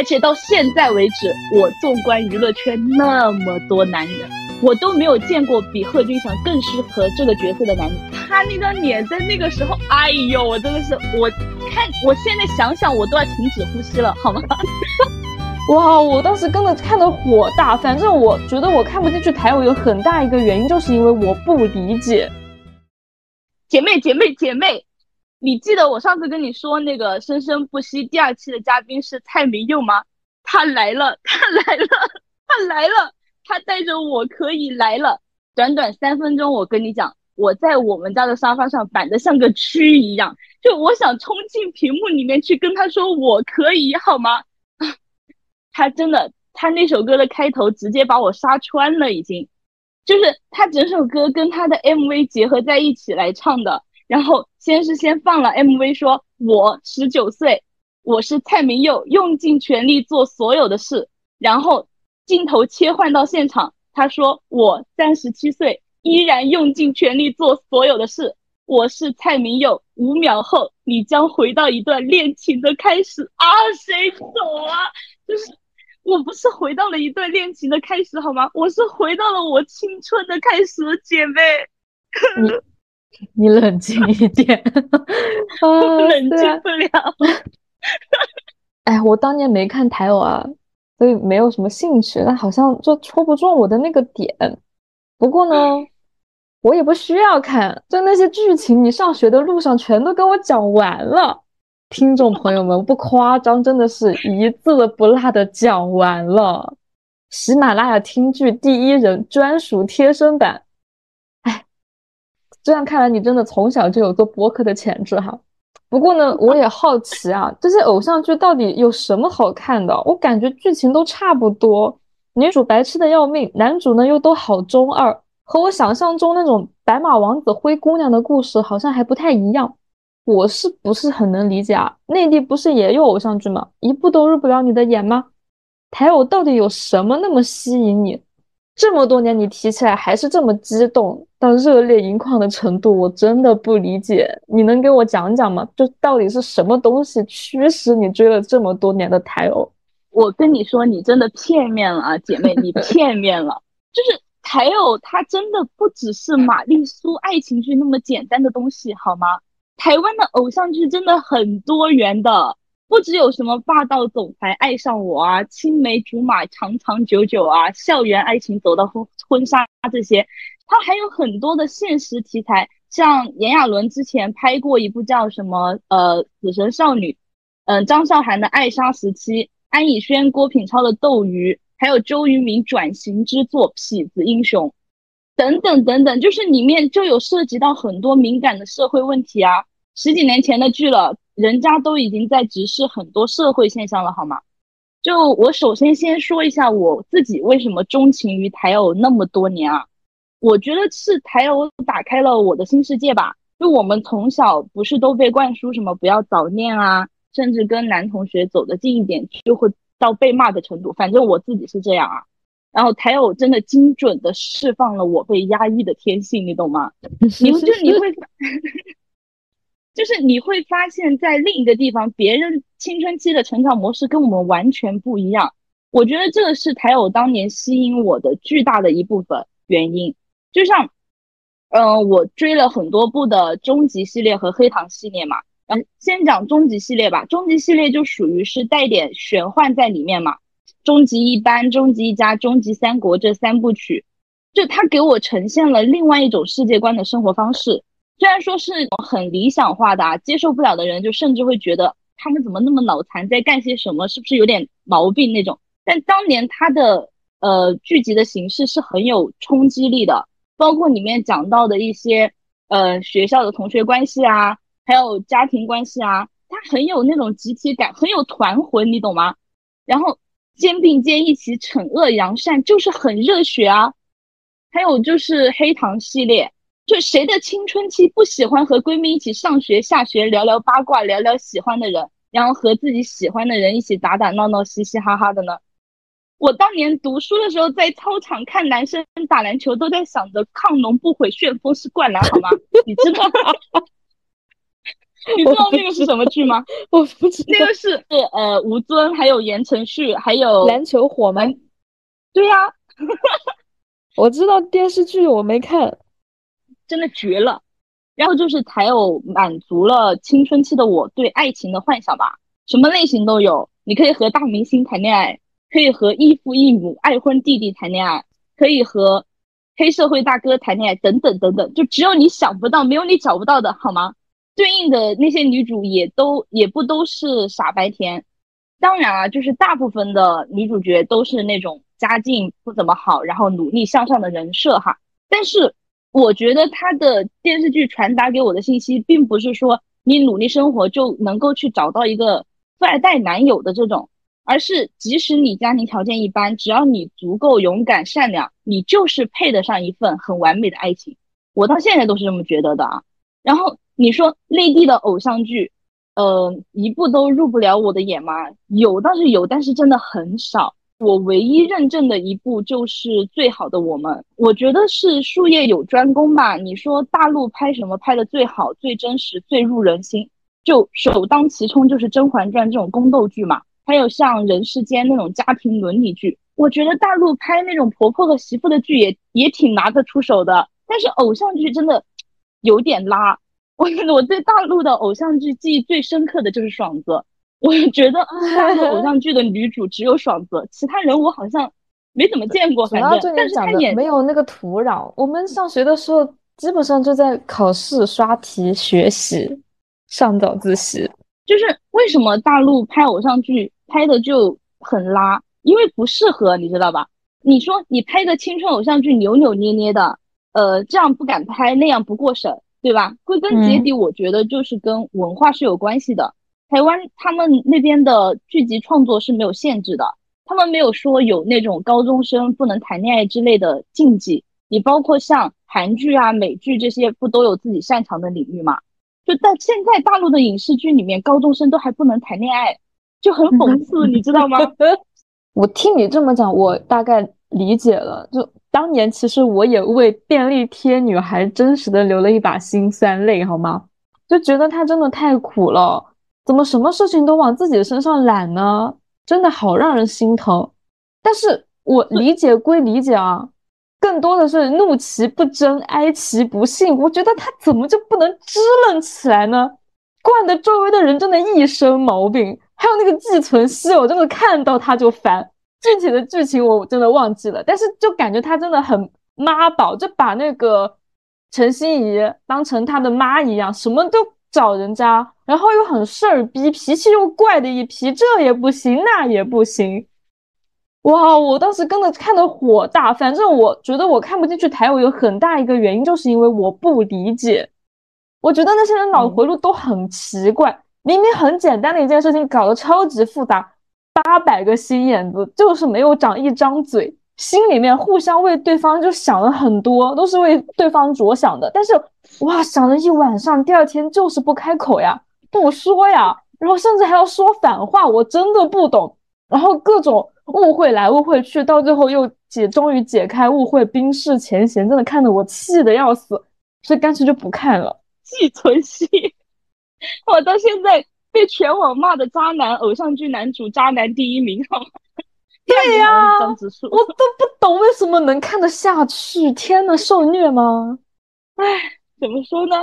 而且到现在为止，我纵观娱乐圈那么多男人，我都没有见过比贺军翔更适合这个角色的男人。他那张脸在那个时候，哎呦，我真的是，我看我现在想想，我都要停止呼吸了，好吗？哇，我当时跟着看的火大。反正我觉得我看不进去台偶有很大一个原因，就是因为我不理解。姐妹，姐妹，姐妹。你记得我上次跟你说那个《生生不息》第二期的嘉宾是蔡明佑吗？他来了，他来了，他来了，他带着我可以来了。短短三分钟，我跟你讲，我在我们家的沙发上板的像个蛆一样，就我想冲进屏幕里面去跟他说我可以，好吗？他真的，他那首歌的开头直接把我杀穿了，已经，就是他整首歌跟他的 MV 结合在一起来唱的。然后先是先放了 MV，说我十九岁，我是蔡明佑，用尽全力做所有的事。然后镜头切换到现场，他说我三十七岁，依然用尽全力做所有的事。我是蔡明佑，五秒后你将回到一段恋情的开始啊！谁走啊？就是我不是回到了一段恋情的开始好吗？我是回到了我青春的开始，姐妹。你冷静一点，冷静不了。哎，我当年没看台偶啊，所以没有什么兴趣。但好像就戳不中我的那个点。不过呢，我也不需要看，就那些剧情，你上学的路上全都跟我讲完了。听众朋友们，不夸张，真的是一字不落的讲完了。喜马拉雅听剧第一人专属贴身版。这样看来，你真的从小就有做播客的潜质哈。不过呢，我也好奇啊，这些偶像剧到底有什么好看的？我感觉剧情都差不多，女主白痴的要命，男主呢又都好中二，和我想象中那种白马王子灰姑娘的故事好像还不太一样。我是不是很能理解啊？内地不是也有偶像剧吗？一部都入不了你的眼吗？台偶到底有什么那么吸引你？这么多年，你提起来还是这么激动到热泪盈眶的程度，我真的不理解。你能给我讲讲吗？就到底是什么东西驱使你追了这么多年的台偶？我跟你说，你真的片面了啊，姐妹，你片面了。就是台偶，它真的不只是玛丽苏爱情剧那么简单的东西，好吗？台湾的偶像剧真的很多元的。不只有什么霸道总裁爱上我啊，青梅竹马长长久久啊，校园爱情走到婚婚纱这些，它还有很多的现实题材，像炎亚纶之前拍过一部叫什么呃死神少女，嗯张韶涵的爱莎时期，安以轩郭品超的斗鱼，还有周渝民转型之作痞子英雄，等等等等，就是里面就有涉及到很多敏感的社会问题啊，十几年前的剧了。人家都已经在直视很多社会现象了，好吗？就我首先先说一下我自己为什么钟情于台偶那么多年啊？我觉得是台偶打开了我的新世界吧。就我们从小不是都被灌输什么不要早恋啊，甚至跟男同学走得近一点就会到被骂的程度。反正我自己是这样啊。然后台偶真的精准的释放了我被压抑的天性，你懂吗？你就你会。就是你会发现在另一个地方，别人青春期的成长模式跟我们完全不一样。我觉得这个是台偶当年吸引我的巨大的一部分原因。就像，嗯，我追了很多部的终极系列和黑糖系列嘛。嗯，先讲终极系列吧。终极系列就属于是带点玄幻在里面嘛。终极一班、终极一家、终极三国这三部曲，就它给我呈现了另外一种世界观的生活方式。虽然说是很理想化的啊，接受不了的人就甚至会觉得他们怎么那么脑残，在干些什么，是不是有点毛病那种？但当年他的呃剧集的形式是很有冲击力的，包括里面讲到的一些呃学校的同学关系啊，还有家庭关系啊，它很有那种集体感，很有团魂，你懂吗？然后肩并肩一起惩恶扬善，就是很热血啊。还有就是黑糖系列。就谁的青春期不喜欢和闺蜜一起上学下学聊聊八卦聊聊喜欢的人，然后和自己喜欢的人一起打打闹闹嘻嘻哈哈的呢？我当年读书的时候，在操场看男生打篮球，都在想着“抗龙不悔旋风是灌篮”，好吗？你知道吗？你知道那个是什么剧吗？我不知道。那个是呃吴尊，还有言承旭，还有篮球火吗？对呀，我知道电视剧，我没看，真的绝了。然后就是才有满足了青春期的我对爱情的幻想吧，什么类型都有。你可以和大明星谈恋爱，可以和异父异母爱婚弟弟谈恋爱，可以和黑社会大哥谈恋爱，等等等等。就只有你想不到，没有你找不到的，好吗？对应的那些女主也都也不都是傻白甜。当然啊，就是大部分的女主角都是那种家境不怎么好，然后努力向上的人设哈。但是。我觉得他的电视剧传达给我的信息，并不是说你努力生活就能够去找到一个富二代男友的这种，而是即使你家庭条件一般，只要你足够勇敢善良，你就是配得上一份很完美的爱情。我到现在都是这么觉得的啊。然后你说内地的偶像剧，呃，一部都入不了我的眼吗？有倒是有，但是真的很少。我唯一认证的一部就是《最好的我们》，我觉得是术业有专攻吧。你说大陆拍什么拍的最好、最真实、最入人心，就首当其冲就是《甄嬛传》这种宫斗剧嘛。还有像《人世间》那种家庭伦理剧，我觉得大陆拍那种婆婆和媳妇的剧也也挺拿得出手的。但是偶像剧真的有点拉。我 我对大陆的偶像剧记忆最深刻的就是爽子。我觉得 三个偶像剧的女主只有爽子，其他人我好像没怎么见过。反正，但是她演没有那个土壤。我们上学的时候，基本上就在考试、刷题、学习、上早自习。就是为什么大陆拍偶像剧拍的就很拉？因为不适合，你知道吧？你说你拍个青春偶像剧扭扭捏捏的，呃，这样不敢拍，那样不过审，对吧？归根结底，我觉得就是跟文化是有关系的。台湾他们那边的剧集创作是没有限制的，他们没有说有那种高中生不能谈恋爱之类的禁忌。你包括像韩剧啊、美剧这些，不都有自己擅长的领域吗？就但现在大陆的影视剧里面，高中生都还不能谈恋爱，就很讽刺，你知道吗？我听你这么讲，我大概理解了。就当年其实我也为便利贴女孩真实的流了一把辛酸泪，好吗？就觉得她真的太苦了。怎么什么事情都往自己身上揽呢？真的好让人心疼。但是我 理解归理解啊，更多的是怒其不争，哀其不幸。我觉得他怎么就不能支棱起来呢？惯得周围的人真的一身毛病。还有那个寄存希，我真的看到他就烦。具体的剧情我真的忘记了，但是就感觉他真的很妈宝，就把那个陈心怡当成他的妈一样，什么都。找人家，然后又很事儿逼，脾气又怪的一批，这也不行，那也不行。哇，我当时跟着看的火大。反正我觉得我看不进去台偶有很大一个原因，就是因为我不理解。我觉得那些人脑回路都很奇怪，明明很简单的一件事情，搞得超级复杂，八百个心眼子就是没有长一张嘴。心里面互相为对方就想了很多，都是为对方着想的。但是哇，想了一晚上，第二天就是不开口呀，不说呀，然后甚至还要说反话，我真的不懂。然后各种误会来误会去，到最后又解，终于解开误会，冰释前嫌，真的看得我气得要死，所以干脆就不看了。寄存希，我到现在被全网骂的渣男偶像剧男主，渣男第一名，好吗？对呀，我都不懂为什么能看得下去。天呐，受虐吗？唉，怎么说呢？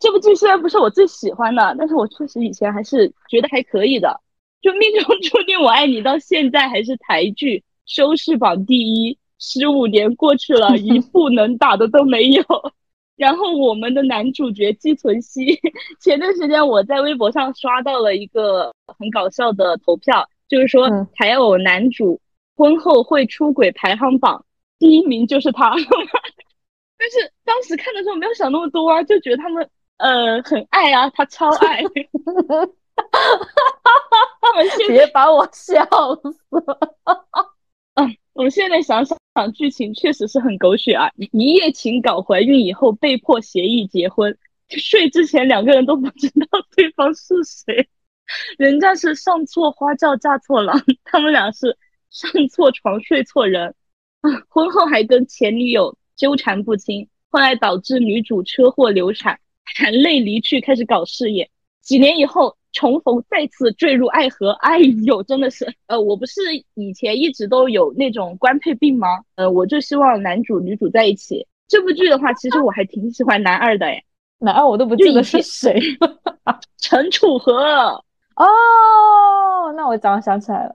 这部剧虽然不是我最喜欢的，但是我确实以前还是觉得还可以的。就命中注定我爱你，到现在还是台剧收视榜第一，十五年过去了，一部能打的都没有。然后我们的男主角季存希，前段时间我在微博上刷到了一个很搞笑的投票。就是说，台偶男主婚后会出轨排行榜第一名就是他，但是当时看的时候没有想那么多啊，就觉得他们呃很爱啊，他超爱，别把我笑死。啊，我现在想想，剧情确实是很狗血啊！一夜情搞怀孕以后，被迫协议结婚，睡之前两个人都不知道对方是谁。人家是上错花轿嫁错郎，他们俩是上错床睡错人，婚后还跟前女友纠缠不清，后来导致女主车祸流产，含泪离去，开始搞事业。几年以后重逢，再次坠入爱河，哎呦，真的是，呃，我不是以前一直都有那种官配病吗？呃，我就希望男主女主在一起。这部剧的话，其实我还挺喜欢男二的，哎，男二我都不记得是谁，陈楚河。哦，那我早想起来了，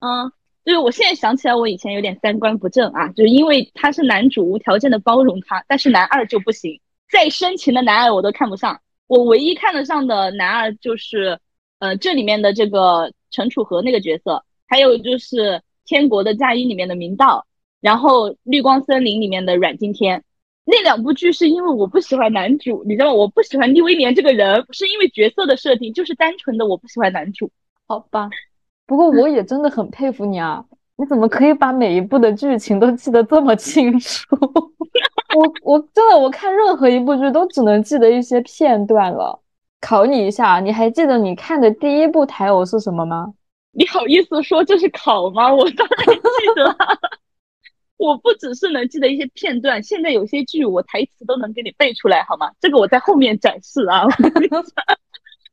嗯。就是我现在想起来，我以前有点三观不正啊，就是因为他是男主，无条件的包容他，但是男二就不行，再深情的男二我都看不上。我唯一看得上的男二就是，呃，这里面的这个陈楚河那个角色，还有就是《天国的嫁衣》里面的明道，然后《绿光森林》里面的阮经天。那两部剧是因为我不喜欢男主，你知道吗？我不喜欢厉威廉这个人，不是因为角色的设定，就是单纯的我不喜欢男主。好吧。不过我也真的很佩服你啊！你怎么可以把每一部的剧情都记得这么清楚？我我真的我看任何一部剧都只能记得一些片段了。考你一下，你还记得你看的第一部台偶是什么吗？你好意思说这是考吗？我当然记得。我不只是能记得一些片段，现在有些剧我台词都能给你背出来，好吗？这个我在后面展示啊。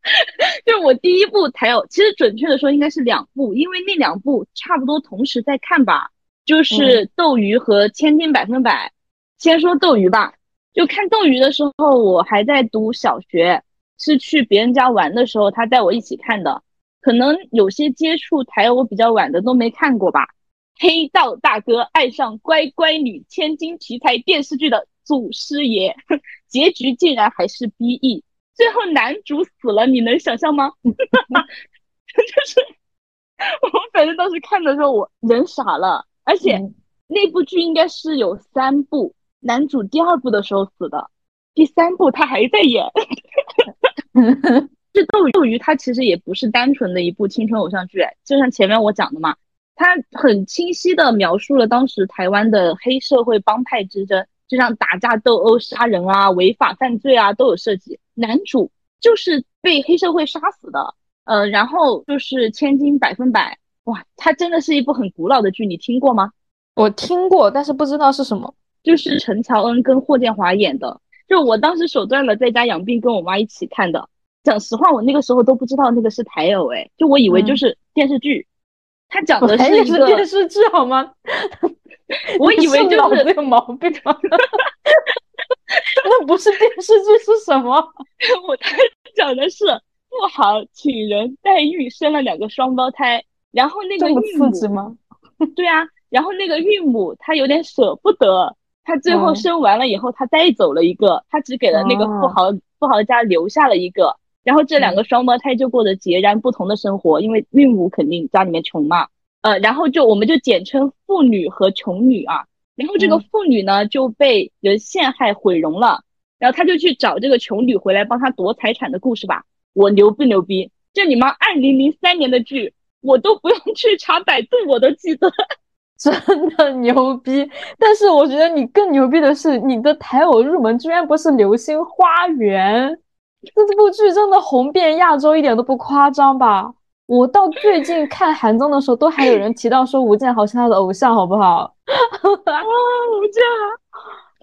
就是我第一部才有，其实准确的说应该是两部，因为那两部差不多同时在看吧。就是斗鱼和千金百分百。先说斗鱼吧，就看斗鱼的时候，我还在读小学，是去别人家玩的时候，他带我一起看的。可能有些接触台偶比较晚的都没看过吧。黑道大哥爱上乖乖女，千金题材电视剧的祖师爷，结局竟然还是 BE。最后男主死了，你能想象吗？就是我反正当时看的时候，我人傻了。而且那部剧应该是有三部，男主第二部的时候死的，第三部他还在演。这斗斗鱼它其实也不是单纯的一部青春偶像剧，就像前面我讲的嘛，它很清晰的描述了当时台湾的黑社会帮派之争。就像打架斗殴、杀人啊、违法犯罪啊都有涉及。男主就是被黑社会杀死的，呃，然后就是千金百分百，哇，它真的是一部很古老的剧，你听过吗？我听过，但是不知道是什么。就是陈乔恩跟霍建华演的，就我当时手断了，在家养病，跟我妈一起看的。讲实话，我那个时候都不知道那个是台偶，哎，就我以为就是电视剧。他讲的是一个电视剧好吗？我以为就是有毛病吗？那不是电视剧是什么？我他讲的是富豪请人代孕生了两个双胞胎，然后那个孕母吗？对啊，然后那个孕母她有点舍不得，她最后生完了以后，她带走了一个，她只给了那个富豪富豪家留下了一个，然后这两个双胞胎就过着截然不同的生活，因为孕母肯定家里面穷嘛。呃，然后就我们就简称妇女和穷女啊。然后这个妇女呢就被人陷害毁容了，然后他就去找这个穷女回来帮他夺财产的故事吧。我牛不牛逼？这你妈二零零三年的剧，我都不用去查百度，我都记得，真的牛逼。但是我觉得你更牛逼的是，你的台偶入门居然不是《流星花园》，这部剧真的红遍亚洲一点都不夸张吧？我到最近看韩综的时候，都还有人提到说吴建豪是他的偶像，好不好？啊，吴建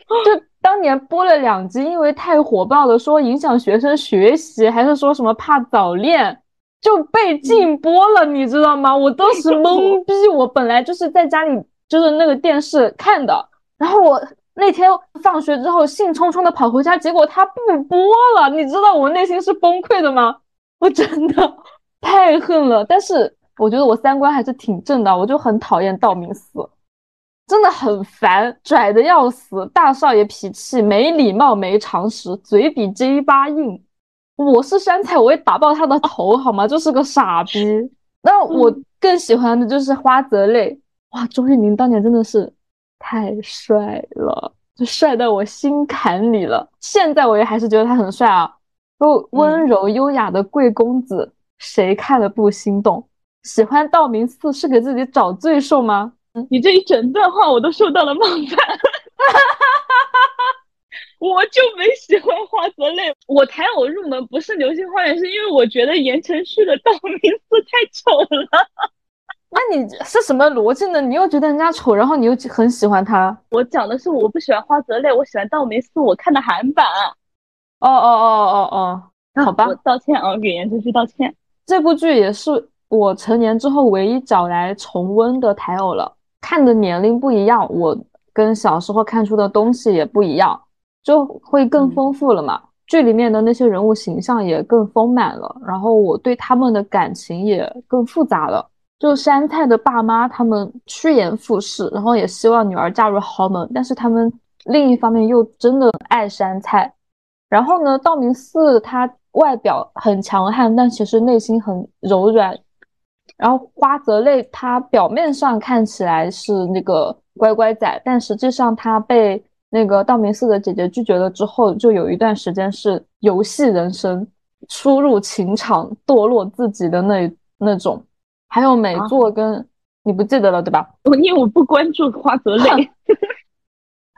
豪，就当年播了两集，因为太火爆了，说影响学生学习，还是说什么怕早恋，就被禁播了，你知道吗？我当时 懵逼，我本来就是在家里就是那个电视看的，然后我那天放学之后兴冲冲的跑回家，结果他不播了，你知道我内心是崩溃的吗？我真的。太恨了，但是我觉得我三观还是挺正的，我就很讨厌道明寺，真的很烦，拽的要死，大少爷脾气，没礼貌，没常识，嘴比 J 八硬。我是山菜，我也打爆他的头，好吗？就是个傻逼。那我更喜欢的就是花泽类，哇，周渝民当年真的是太帅了，就帅到我心坎里了。现在我也还是觉得他很帅啊，就温柔优雅的贵公子。谁看了不心动？喜欢道明寺是给自己找罪受吗？你这一整段话我都受到了冒犯，我就没喜欢花泽类。我谈偶入门不是流星花园，是因为我觉得言承旭的道明寺太丑了。那你是什么逻辑呢？你又觉得人家丑，然后你又很喜欢他？我讲的是我不喜欢花泽类，我喜欢道明寺，我看的韩版。哦哦哦哦哦。好吧，我道歉啊，给言承旭道歉。这部剧也是我成年之后唯一找来重温的台偶了。看的年龄不一样，我跟小时候看出的东西也不一样，就会更丰富了嘛。剧里面的那些人物形象也更丰满了，然后我对他们的感情也更复杂了。就山菜的爸妈，他们趋炎附势，然后也希望女儿嫁入豪门，但是他们另一方面又真的爱山菜。然后呢，道明寺他外表很强悍，但其实内心很柔软。然后花泽类他表面上看起来是那个乖乖仔，但实际上他被那个道明寺的姐姐拒绝了之后，就有一段时间是游戏人生，初入情场，堕落自己的那那种。还有美作跟你不记得了对吧？我因为我不关注花泽类。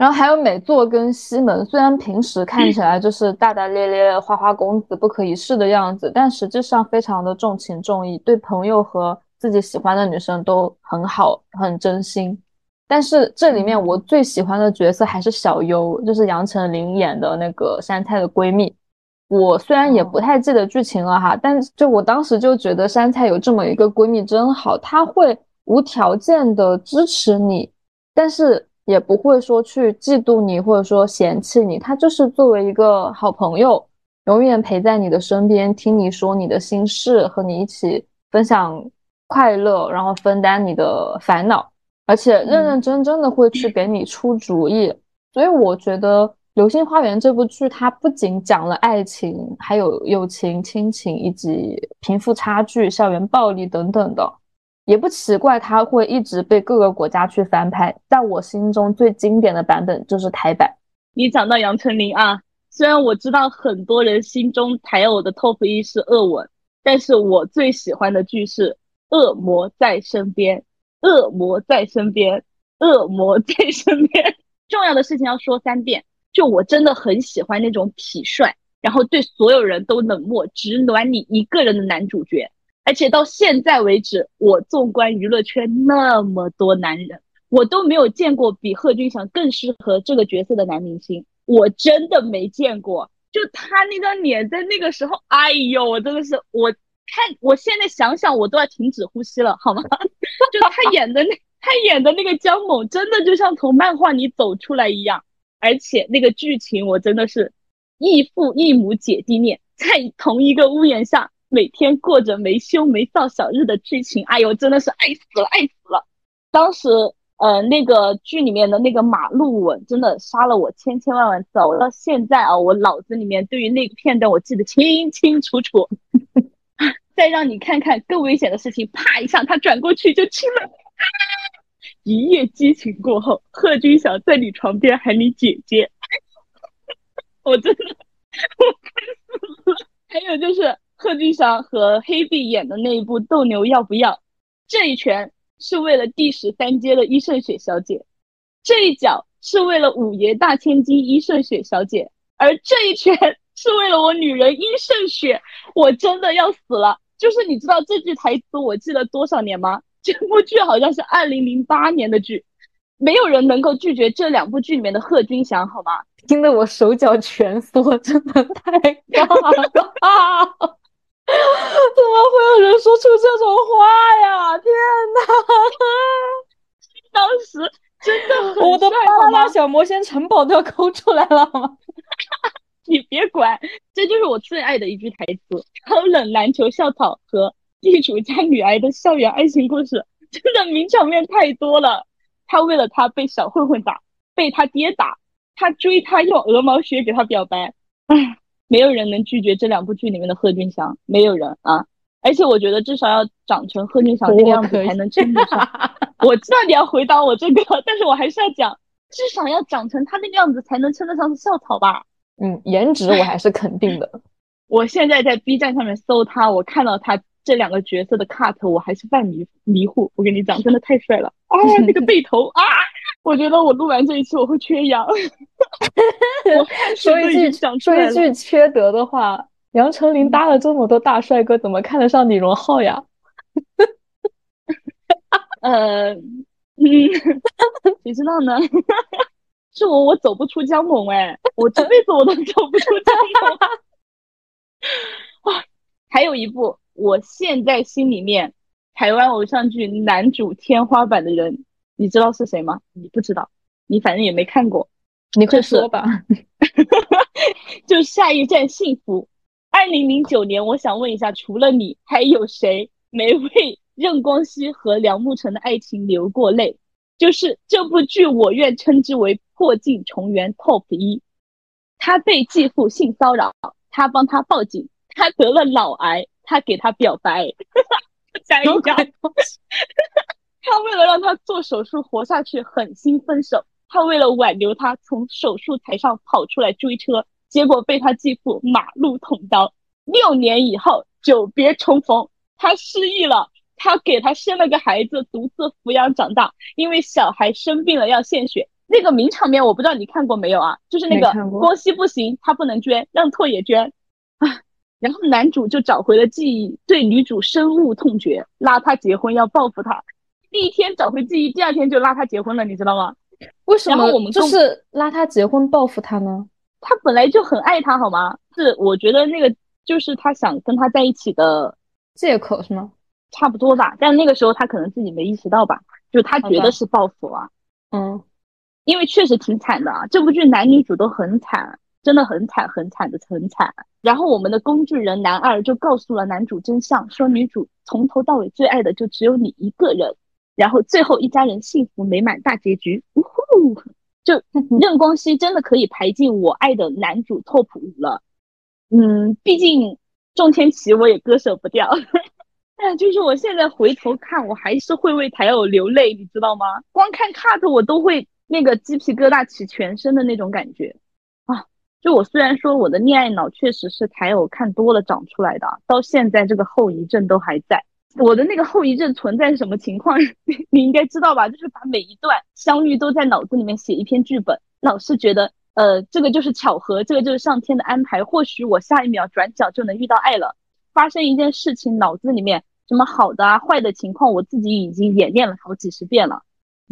然后还有美作跟西门，虽然平时看起来就是大大咧咧、花花公子、不可一世的样子，但实际上非常的重情重义，对朋友和自己喜欢的女生都很好，很真心。但是这里面我最喜欢的角色还是小优，就是杨丞琳演的那个山菜的闺蜜。我虽然也不太记得剧情了哈，但就我当时就觉得山菜有这么一个闺蜜真好，她会无条件的支持你，但是也不会说去嫉妒你或者说嫌弃你，他就是作为一个好朋友，永远陪在你的身边，听你说你的心事，和你一起分享快乐，然后分担你的烦恼，而且认认真真的会去给你出主意，所以我觉得。《流星花园》这部剧，它不仅讲了爱情，还有友情、亲情以及贫富差距、校园暴力等等的，也不奇怪它会一直被各个国家去翻拍。在我心中最经典的版本就是台版。你讲到杨丞琳啊，虽然我知道很多人心中台偶的 top 一是《恶吻》，但是我最喜欢的剧是《恶魔在身边》，恶魔在身边，恶魔在身边。重要的事情要说三遍。就我真的很喜欢那种痞帅，然后对所有人都冷漠，只暖你一个人的男主角。而且到现在为止，我纵观娱乐圈那么多男人，我都没有见过比贺军翔更适合这个角色的男明星。我真的没见过。就他那张脸，在那个时候，哎呦，我真的是，我看我现在想想，我都要停止呼吸了，好吗？就他演的那，他演的那个姜猛，真的就像从漫画里走出来一样。而且那个剧情我真的是异父异母姐弟恋，在同一个屋檐下每天过着没羞没臊小日的剧情，哎呦，真的是爱死了，爱死了！当时，呃，那个剧里面的那个马路吻真的杀了我千千万万次，我到现在啊，我脑子里面对于那个片段我记得清清楚楚。再让你看看更危险的事情，啪一下他转过去就亲了。一夜激情过后，贺军翔在你床边喊你姐姐，我真的我快死了。还有就是贺军翔和黑碧演的那一部《斗牛要不要》，这一拳是为了第十三阶的伊胜雪小姐，这一脚是为了五爷大千金伊胜雪小姐，而这一拳 是为了我女人伊胜雪，我真的要死了。就是你知道这句台词我记了多少年吗？这部剧好像是二零零八年的剧，没有人能够拒绝这两部剧里面的贺军翔，好吗？听得我手脚蜷缩，真的太尬了啊！怎么会有人说出这种话呀？天哪！当时真的，我的巴拉小魔仙城堡都要抠出来了吗？你别管，这就是我最爱的一句台词：超冷篮球校草和。地主家女儿的校园爱情故事，真的名场面太多了。他为了她被小混混打，被他爹打，他追她用鹅毛雪给她表白。唉，没有人能拒绝这两部剧里面的贺军翔，没有人啊！而且我觉得至少要长成贺军翔那个样子才能称得上。我知道你要回答我这个，但是我还是要讲，至少要长成他那个样子才能称得上是校草吧？嗯，颜值我还是肯定的。我现在在 B 站上面搜他，我看到他。这两个角色的 cut 我还是犯迷迷糊，我跟你讲，真的太帅了啊！那个背头啊，我觉得我录完这一期我会缺氧。说一句说一句缺德的话，杨丞琳搭了这么多大帅哥，怎么看得上李荣浩呀？呃，嗯，谁知道呢？是我，我走不出江猛哎，我这辈子我都走不出江猛。哇，还有一部，我现在心里面台湾偶像剧男主天花板的人，你知道是谁吗？你不知道，你反正也没看过，你快说吧。就下一站幸福。二零零九年，我想问一下，除了你，还有谁没为任光熙和梁慕辰的爱情流过泪？就是这部剧，我愿称之为破镜重圆 TOP 一。他被继父性骚扰，他帮他报警；他得了脑癌，他给他表白。下一家，他为了让他做手术活下去，狠心分手。他为了挽留他，从手术台上跑出来追车。结果被他继父马路捅刀，六年以后久别重逢，他失忆了，他给他生了个孩子，独自抚养长大。因为小孩生病了要献血，那个名场面我不知道你看过没有啊？就是那个光熙不行，他不能捐，让拓也捐啊。然后男主就找回了记忆，对女主深恶痛绝，拉她结婚要报复她。第一天找回记忆，第二天就拉她结婚了，你知道吗？为什么我们就是拉他结婚报复他呢？他本来就很爱他，好吗？是，我觉得那个就是他想跟他在一起的借口，是吗？差不多吧。但那个时候他可能自己没意识到吧，就他觉得是报复啊。嗯，因为确实挺惨的啊，这部剧男女主都很惨，真的很惨，很惨的很惨。然后我们的工具人男二就告诉了男主真相，说女主从头到尾最爱的就只有你一个人。然后最后一家人幸福美满大结局，呜呼！就 任光熙真的可以排进我爱的男主 top 五了，嗯，毕竟仲天齐我也割舍不掉，但就是我现在回头看，我还是会为台偶流泪，你知道吗？光看 cut 我都会那个鸡皮疙瘩起全身的那种感觉啊！就我虽然说我的恋爱脑确实是台偶看多了长出来的，到现在这个后遗症都还在。我的那个后遗症存在什么情况？你应该知道吧？就是把每一段相遇都在脑子里面写一篇剧本，老是觉得，呃，这个就是巧合，这个就是上天的安排。或许我下一秒转角就能遇到爱了。发生一件事情，脑子里面什么好的啊、坏的情况，我自己已经演练了好几十遍了。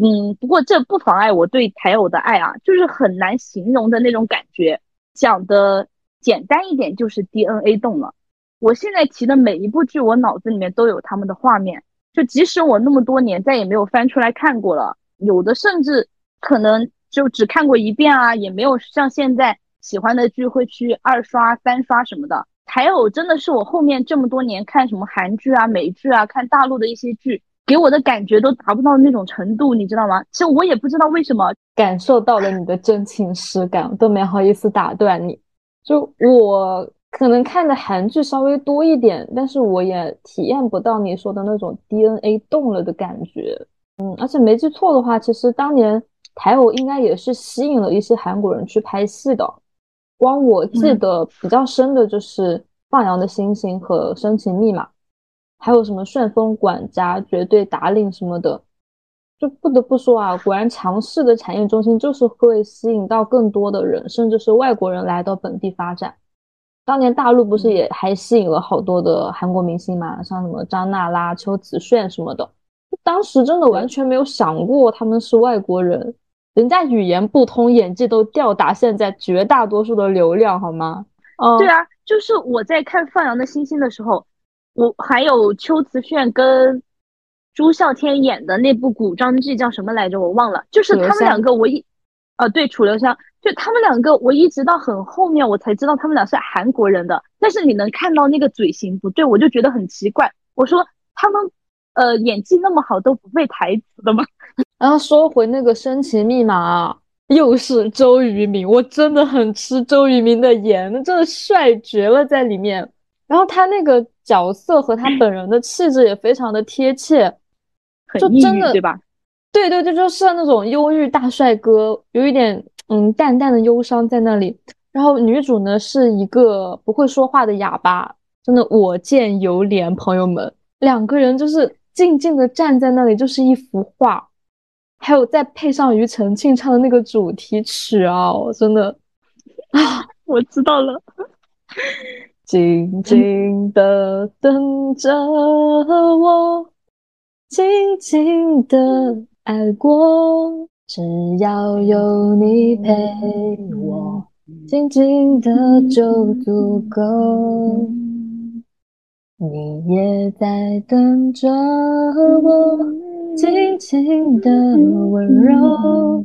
嗯，不过这不妨碍我对台偶的爱啊，就是很难形容的那种感觉。讲的简单一点，就是 DNA 动了。我现在提的每一部剧，我脑子里面都有他们的画面。就即使我那么多年再也没有翻出来看过了，有的甚至可能就只看过一遍啊，也没有像现在喜欢的剧会去二刷、三刷什么的。还有真的是我后面这么多年看什么韩剧啊、美剧啊，看大陆的一些剧，给我的感觉都达不到那种程度，你知道吗？其实我也不知道为什么，感受到了你的真情实感，都没好意思打断你。就我。可能看的韩剧稍微多一点，但是我也体验不到你说的那种 DNA 动了的感觉。嗯，而且没记错的话，其实当年台偶应该也是吸引了一些韩国人去拍戏的。光我记得比较深的就是《放羊的星星》和《深情密码》，还有什么《旋风管家》《绝对达令》什么的。就不得不说啊，果然强势的产业中心就是会吸引到更多的人，甚至是外国人来到本地发展。当年大陆不是也还吸引了好多的韩国明星嘛，像什么张娜拉、邱子炫什么的。当时真的完全没有想过他们是外国人，人家语言不通，演技都吊打现在绝大多数的流量，好吗？哦，对啊，就是我在看《放羊的星星》的时候，我还有邱子炫跟朱孝天演的那部古装剧叫什么来着？我忘了，就是他们两个，我一，啊，对，楚留香。就他们两个，我一直到很后面我才知道他们俩是韩国人的。但是你能看到那个嘴型不对，我就觉得很奇怪。我说他们，呃，演技那么好都不背台词的吗？然后说回那个深情密码，又是周渝民，我真的很吃周渝民的颜，真的帅绝了在里面。然后他那个角色和他本人的气质也非常的贴切，就真的对吧？对对，对就是那种忧郁大帅哥，有一点。嗯，淡淡的忧伤在那里。然后女主呢是一个不会说话的哑巴，真的我见犹怜。朋友们，两个人就是静静的站在那里，就是一幅画。还有再配上庾澄庆唱的那个主题曲啊，真的啊，我知道了。静静的等着我，静静的爱过。只要有你陪我，静静的就足够。你也在等着我，轻轻的温柔，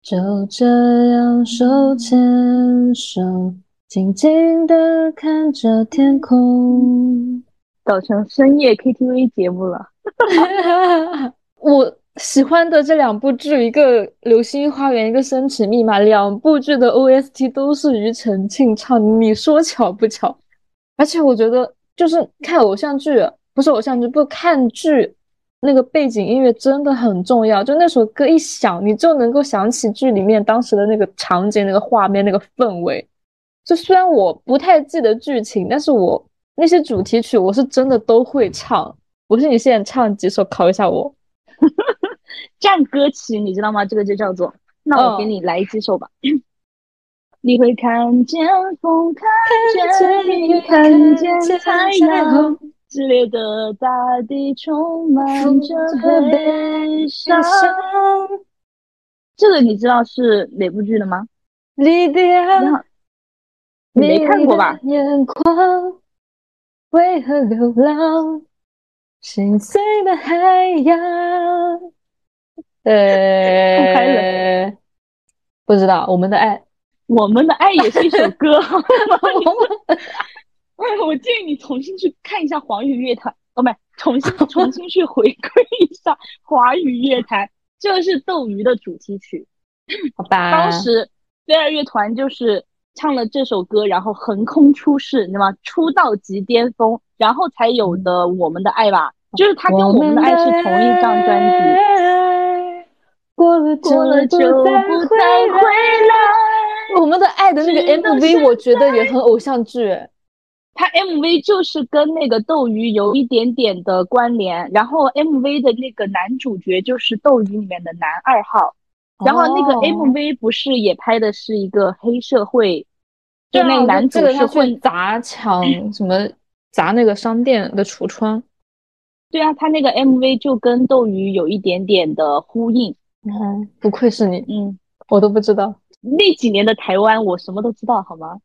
就这样手牵手，静静的看着天空，搞成深夜 KTV 节目了。我喜欢的这两部剧，一个《流星花园》，一个《深情密码》，两部剧的 OST 都是庾澄庆唱，你说巧不巧？而且我觉得，就是看偶像剧，不是偶像剧，不看剧，那个背景音乐真的很重要。就那首歌一响，你就能够想起剧里面当时的那个场景、那个画面、那个氛围。就虽然我不太记得剧情，但是我那些主题曲我是真的都会唱。不是你现在唱几首考一下我？战歌曲你知道吗？这个就叫做。那我给你来几首吧。你会看见风，看见雨，看见太阳，炽烈的大地充满着悲伤。这个你知道是哪部剧的吗？莉迪亚，你没看过吧？眼眶为何流浪？心碎的海洋。呃，不知道我们的爱。我们的爱也是一首歌，我建议你重新去看一下华语乐坛，哦，不，重新重新去回归一下华语乐坛。这个是斗鱼的主题曲，好吧？当时飞儿乐团就是唱了这首歌，然后横空出世，你知道吗？出道即巅峰，然后才有的《我们的爱》吧，就是他跟《我们的爱》是同一张专辑。过了过了就不再回来。我们的爱的那个 MV，我觉得也很偶像剧。它 MV 就是跟那个斗鱼有一点点的关联，然后 MV 的那个男主角就是斗鱼里面的男二号，然后那个 MV 不是也拍的是一个黑社会，就那个男主是混砸抢 什么砸那个商店的橱窗。对啊，他那个 MV 就跟斗鱼有一点点的呼应。嗯，不愧是你，嗯，我都不知道。那几年的台湾，我什么都知道，好吗？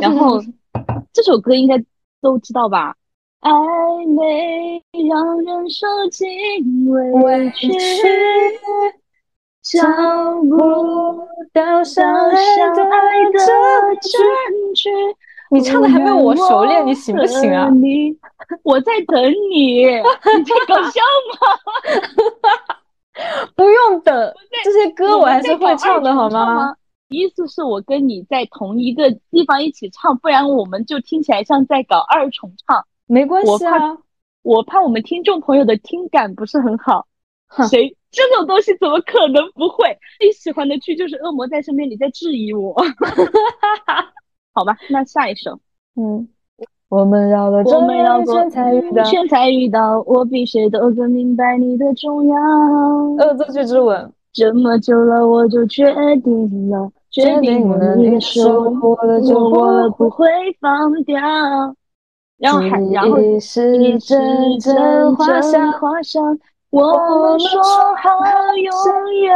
然后 这首歌应该都知道吧？暧昧让人受尽委屈，找不到相爱的证据。你唱的还没有我熟练，你行不行啊？我在等你，你在搞笑吗？不用等，这些歌我还是会唱的，好吗？意思是我跟你在同一个地方一起唱，不然我们就听起来像在搞二重唱。没关系啊，我怕我们听众朋友的听感不是很好。谁这种东西怎么可能不会？你喜欢的剧就是《恶魔在身边》，你在质疑我？好吧，那下一首。嗯，我们绕了这么一，圈才遇到，圈才遇到，我比谁都更明白你的重要。恶作剧之吻，这么久了，我就决定了。决定了你的手，我不会放掉。然后还然后一是阵阵花香，我们说好永远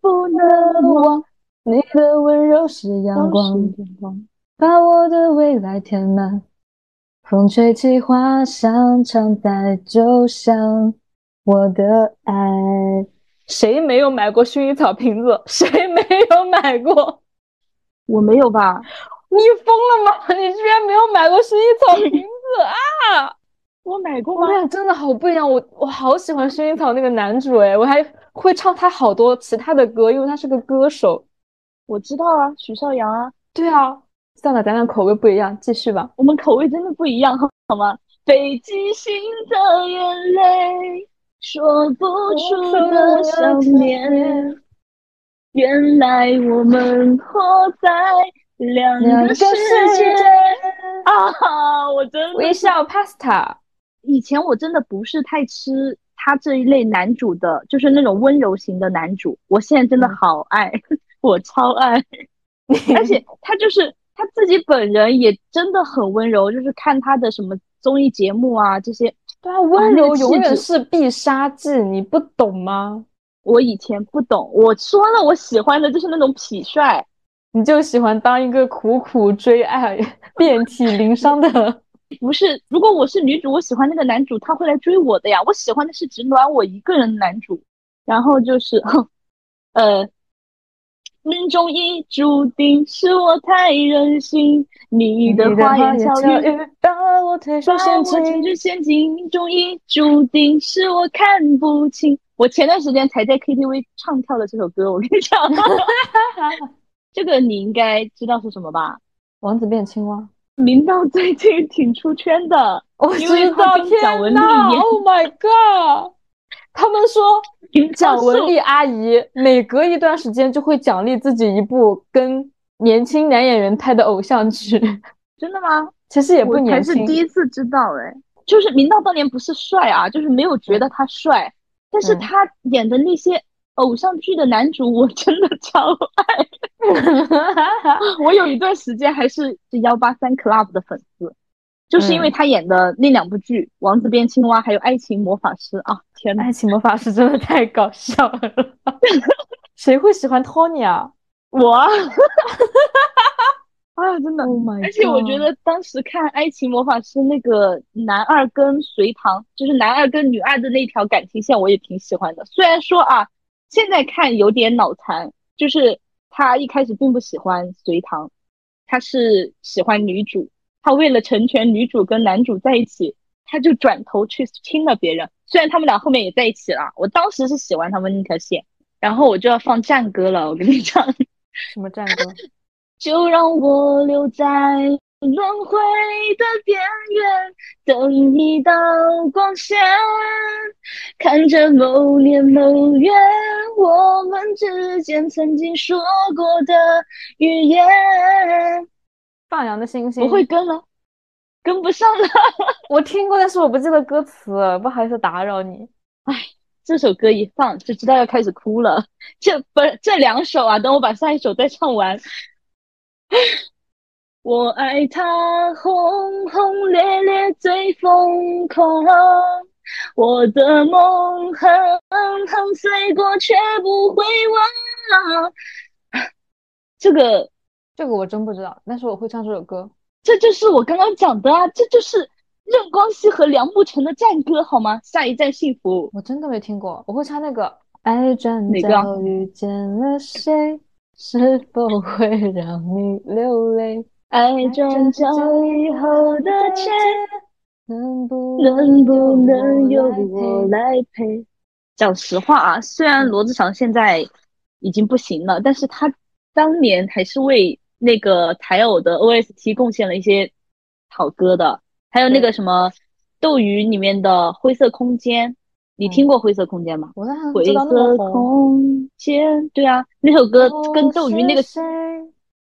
不能忘。你的温柔是阳光，把我的未来填满。风吹起花香，常在酒香我的爱。谁没有买过薰衣草瓶子？谁没有买过？我没有吧？你疯了吗？你居然没有买过薰衣草瓶子啊！我买过吗？我俩真的好不一样。我我好喜欢薰衣草那个男主哎，我还会唱他好多其他的歌，因为他是个歌手。我知道啊，许绍洋啊。对啊，算了，咱俩口味不一样，继续吧。我们口味真的不一样，好吗？北极星的眼泪。说不出的想念，原来我们活在两个世界啊！我真的微笑 pasta。以前我真的不是太吃他这一类男主的，就是那种温柔型的男主。我现在真的好爱，我超爱，而且他就是他自己本人也真的很温柔，就是看他的什么综艺节目啊这些。对啊，温柔永远是必杀技，你不懂吗？我以前不懂，我说了，我喜欢的就是那种痞帅，你就喜欢当一个苦苦追爱、遍体鳞伤的。不是，如果我是女主，我喜欢那个男主，他会来追我的呀。我喜欢的是只暖我一个人的男主。然后就是，呃，命中已注定是我太任性，你的花言巧语把我推入陷阱。命中已注定是我看不清。我前段时间才在 KTV 唱跳了这首歌，我跟你讲，这个你应该知道是什么吧？王子变青蛙。明道最近挺出圈的，我知道。天呐 o h my god！他们说蒋雯丽阿姨每隔一段时间就会奖励自己一部跟年轻男演员拍的偶像剧，真的吗？其实也不年轻，还是第一次知道哎。就是明道当年不是帅啊，就是没有觉得他帅，但是他演的那些。偶像剧的男主我真的超爱，我有一段时间还是幺八三 club 的粉丝，就是因为他演的那两部剧《王子变青蛙》还有《爱情魔法师》啊！天呐，爱情魔法师》真的太搞笑了，谁会喜欢 Tony 啊？我，啊，真的，而且我觉得当时看《爱情魔法师》那个男二跟隋唐，就是男二跟女二的那条感情线，我也挺喜欢的。虽然说啊。现在看有点脑残，就是他一开始并不喜欢隋唐，他是喜欢女主，他为了成全女主跟男主在一起，他就转头去亲了别人。虽然他们俩后面也在一起了，我当时是喜欢他们那条线，然后我就要放战歌了，我跟你讲，什么战歌？就让我留在。轮回的边缘，等一道光线，看着某年某月，我们之间曾经说过的语言。放羊的星星，不会跟了，跟不上了。我听过，但是我不记得歌词，不好意思打扰你。唉，这首歌一放就知道要开始哭了。这不是这两首啊，等我把下一首再唱完。我爱他轰轰烈烈最疯狂，我的梦狠狠碎过却不会忘。这个这个我真不知道，但是我会唱这首歌。这就是我刚刚讲的啊，这就是任光熙和梁慕辰的战歌好吗？下一站幸福，我真的没听过，我会唱那个。爱转角遇见了谁，是否会让你流泪？爱转角以后的街，能不能由我来陪？讲实话啊，虽然罗志祥现在已经不行了，但是他当年还是为那个台偶的 OST 贡献了一些好歌的。还有那个什么斗鱼里面的灰色空间，你听过灰色空间吗？灰色空间，对啊，那首歌跟斗鱼那个。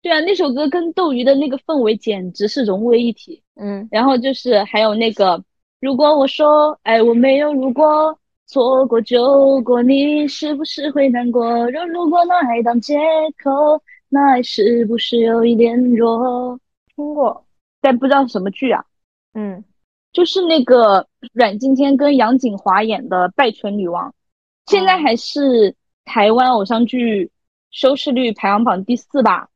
对啊，那首歌跟斗鱼的那个氛围简直是融为一体。嗯，然后就是还有那个，如果我说哎我没有如果，错过就过，你是不是会难过？若如果拿爱当借口，那是不是有一点弱？听过，但不知道什么剧啊？嗯，就是那个阮经天跟杨谨华演的《拜权女王》，现在还是台湾偶像剧收视率排行榜第四吧。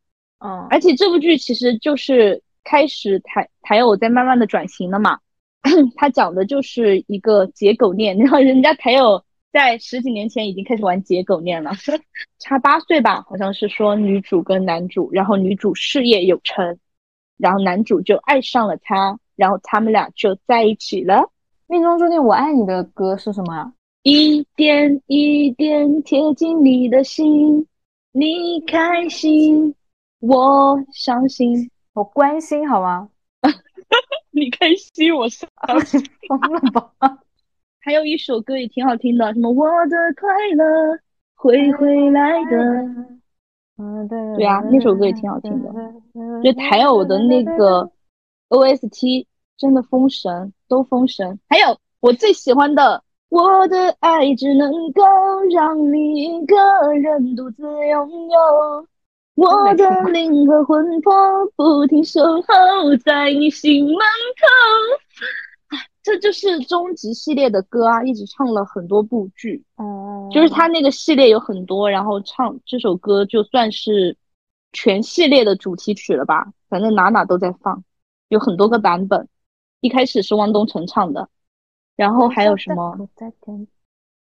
嗯，而且这部剧其实就是开始台台偶在慢慢的转型了嘛，他讲的就是一个结狗恋，然后人家台偶在十几年前已经开始玩结狗恋了，差八岁吧，好像是说女主跟男主，然后女主事业有成，然后男主就爱上了她，然后他们俩就在一起了。命中注定我爱你的歌是什么呀？一点一点贴近你的心，你开心。我伤心，我关心，好吗？你开心，我伤心，疯了吧？还有一首歌也挺好听的，什么我的快乐会回来的。对啊，那首歌也挺好听的。就台偶的那个 OST 真的封神，都封神。还有我最喜欢的，我的爱只能够让你一个人独自拥有。我的灵和魂魄不停守候在你心门口，这就是终极系列的歌啊，一直唱了很多部剧。哦，就是他那个系列有很多，然后唱这首歌就算是全系列的主题曲了吧？反正哪哪都在放，有很多个版本。一开始是汪东城唱的，然后还有什么？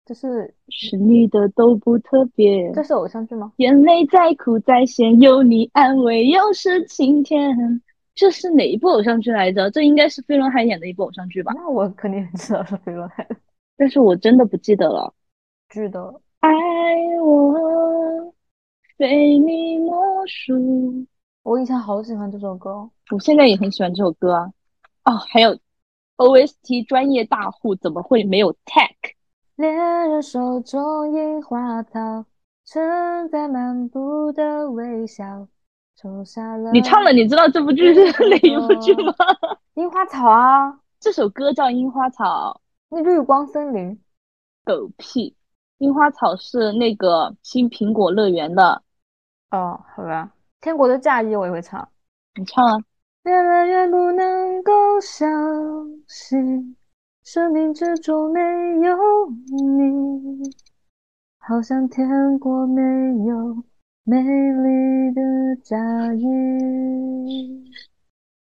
这是是你的都不特别。这是偶像剧吗？眼泪再苦再咸，有你安慰又是晴天。这是哪一部偶像剧来着？这应该是飞轮海演的一部偶像剧吧？那我肯定知道是飞轮海，但是我真的不记得了。记得爱我，非你莫属。我以前好喜欢这首歌，我现在也很喜欢这首歌啊。哦，还有 OST 专业大户怎么会没有 tag？恋人手中樱花草，承载漫步的微笑。你唱了，你知道这部剧是哪一部剧吗？樱花草啊，这首歌叫《樱花草》。那绿光森林，狗屁！樱花草是那个新苹果乐园的。哦，好吧。天国的嫁衣我也会唱，你唱啊。越来越不能够相信，生命之中没有你，好像天国没有美丽的嫁衣。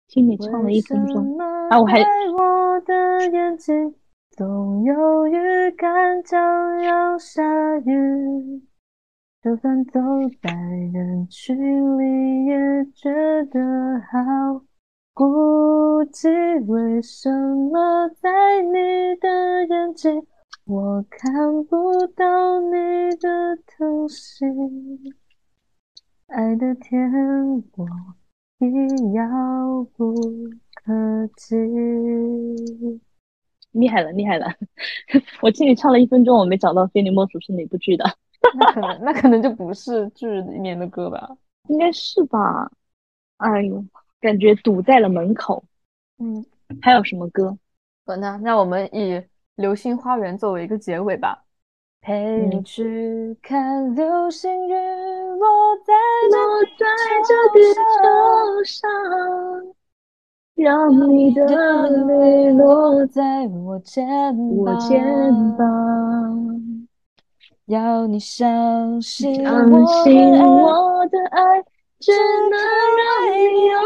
听你唱了一分钟，啊，我还。我的眼睛总有预感将要下雨，就算走在人群里也觉得好孤寂。为什么在你的眼睛我看不到你的疼惜？爱的天国已遥不可及。厉害了，厉害了！我听你唱了一分钟，我没找到《非你莫属》是哪部剧的。那可能，那可能就不是剧里面的歌吧？应该是吧？哎呦，感觉堵在了门口。嗯，还有什么歌？好那那我们以《流星花园》作为一个结尾吧。陪你去看流星雨落在落在这地球上，让你的泪落在我肩膀。要你相信我的爱，只能让你勇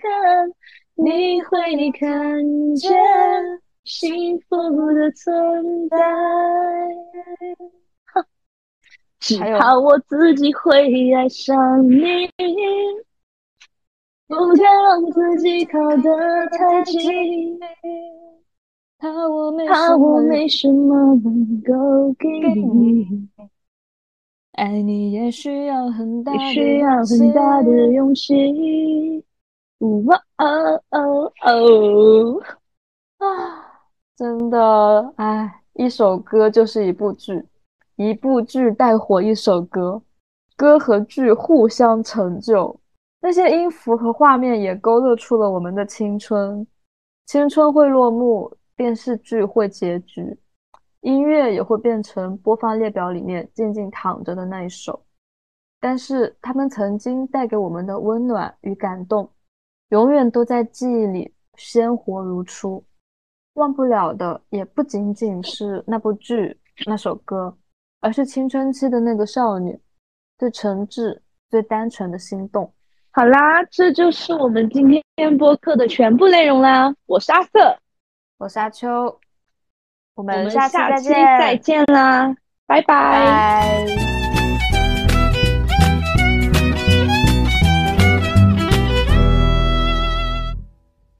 敢，你会看见幸福的存在。只怕我自己会爱上你，不敢让自己靠得太近。怕我没怕我没什么能够给你，爱你也需要很大的勇气。哇哦哦哦！啊，真的，哎，一首歌就是一部剧，一部剧带火一首歌，歌和剧互相成就。那些音符和画面也勾勒出了我们的青春，青春会落幕。电视剧会结局，音乐也会变成播放列表里面静静躺着的那一首。但是他们曾经带给我们的温暖与感动，永远都在记忆里鲜活如初。忘不了的也不仅仅是那部剧、那首歌，而是青春期的那个少女，最诚挚、最单纯的心动。好啦，这就是我们今天播客的全部内容啦。我是阿瑟。我是阿秋，我们下期再见，再见啦，拜拜。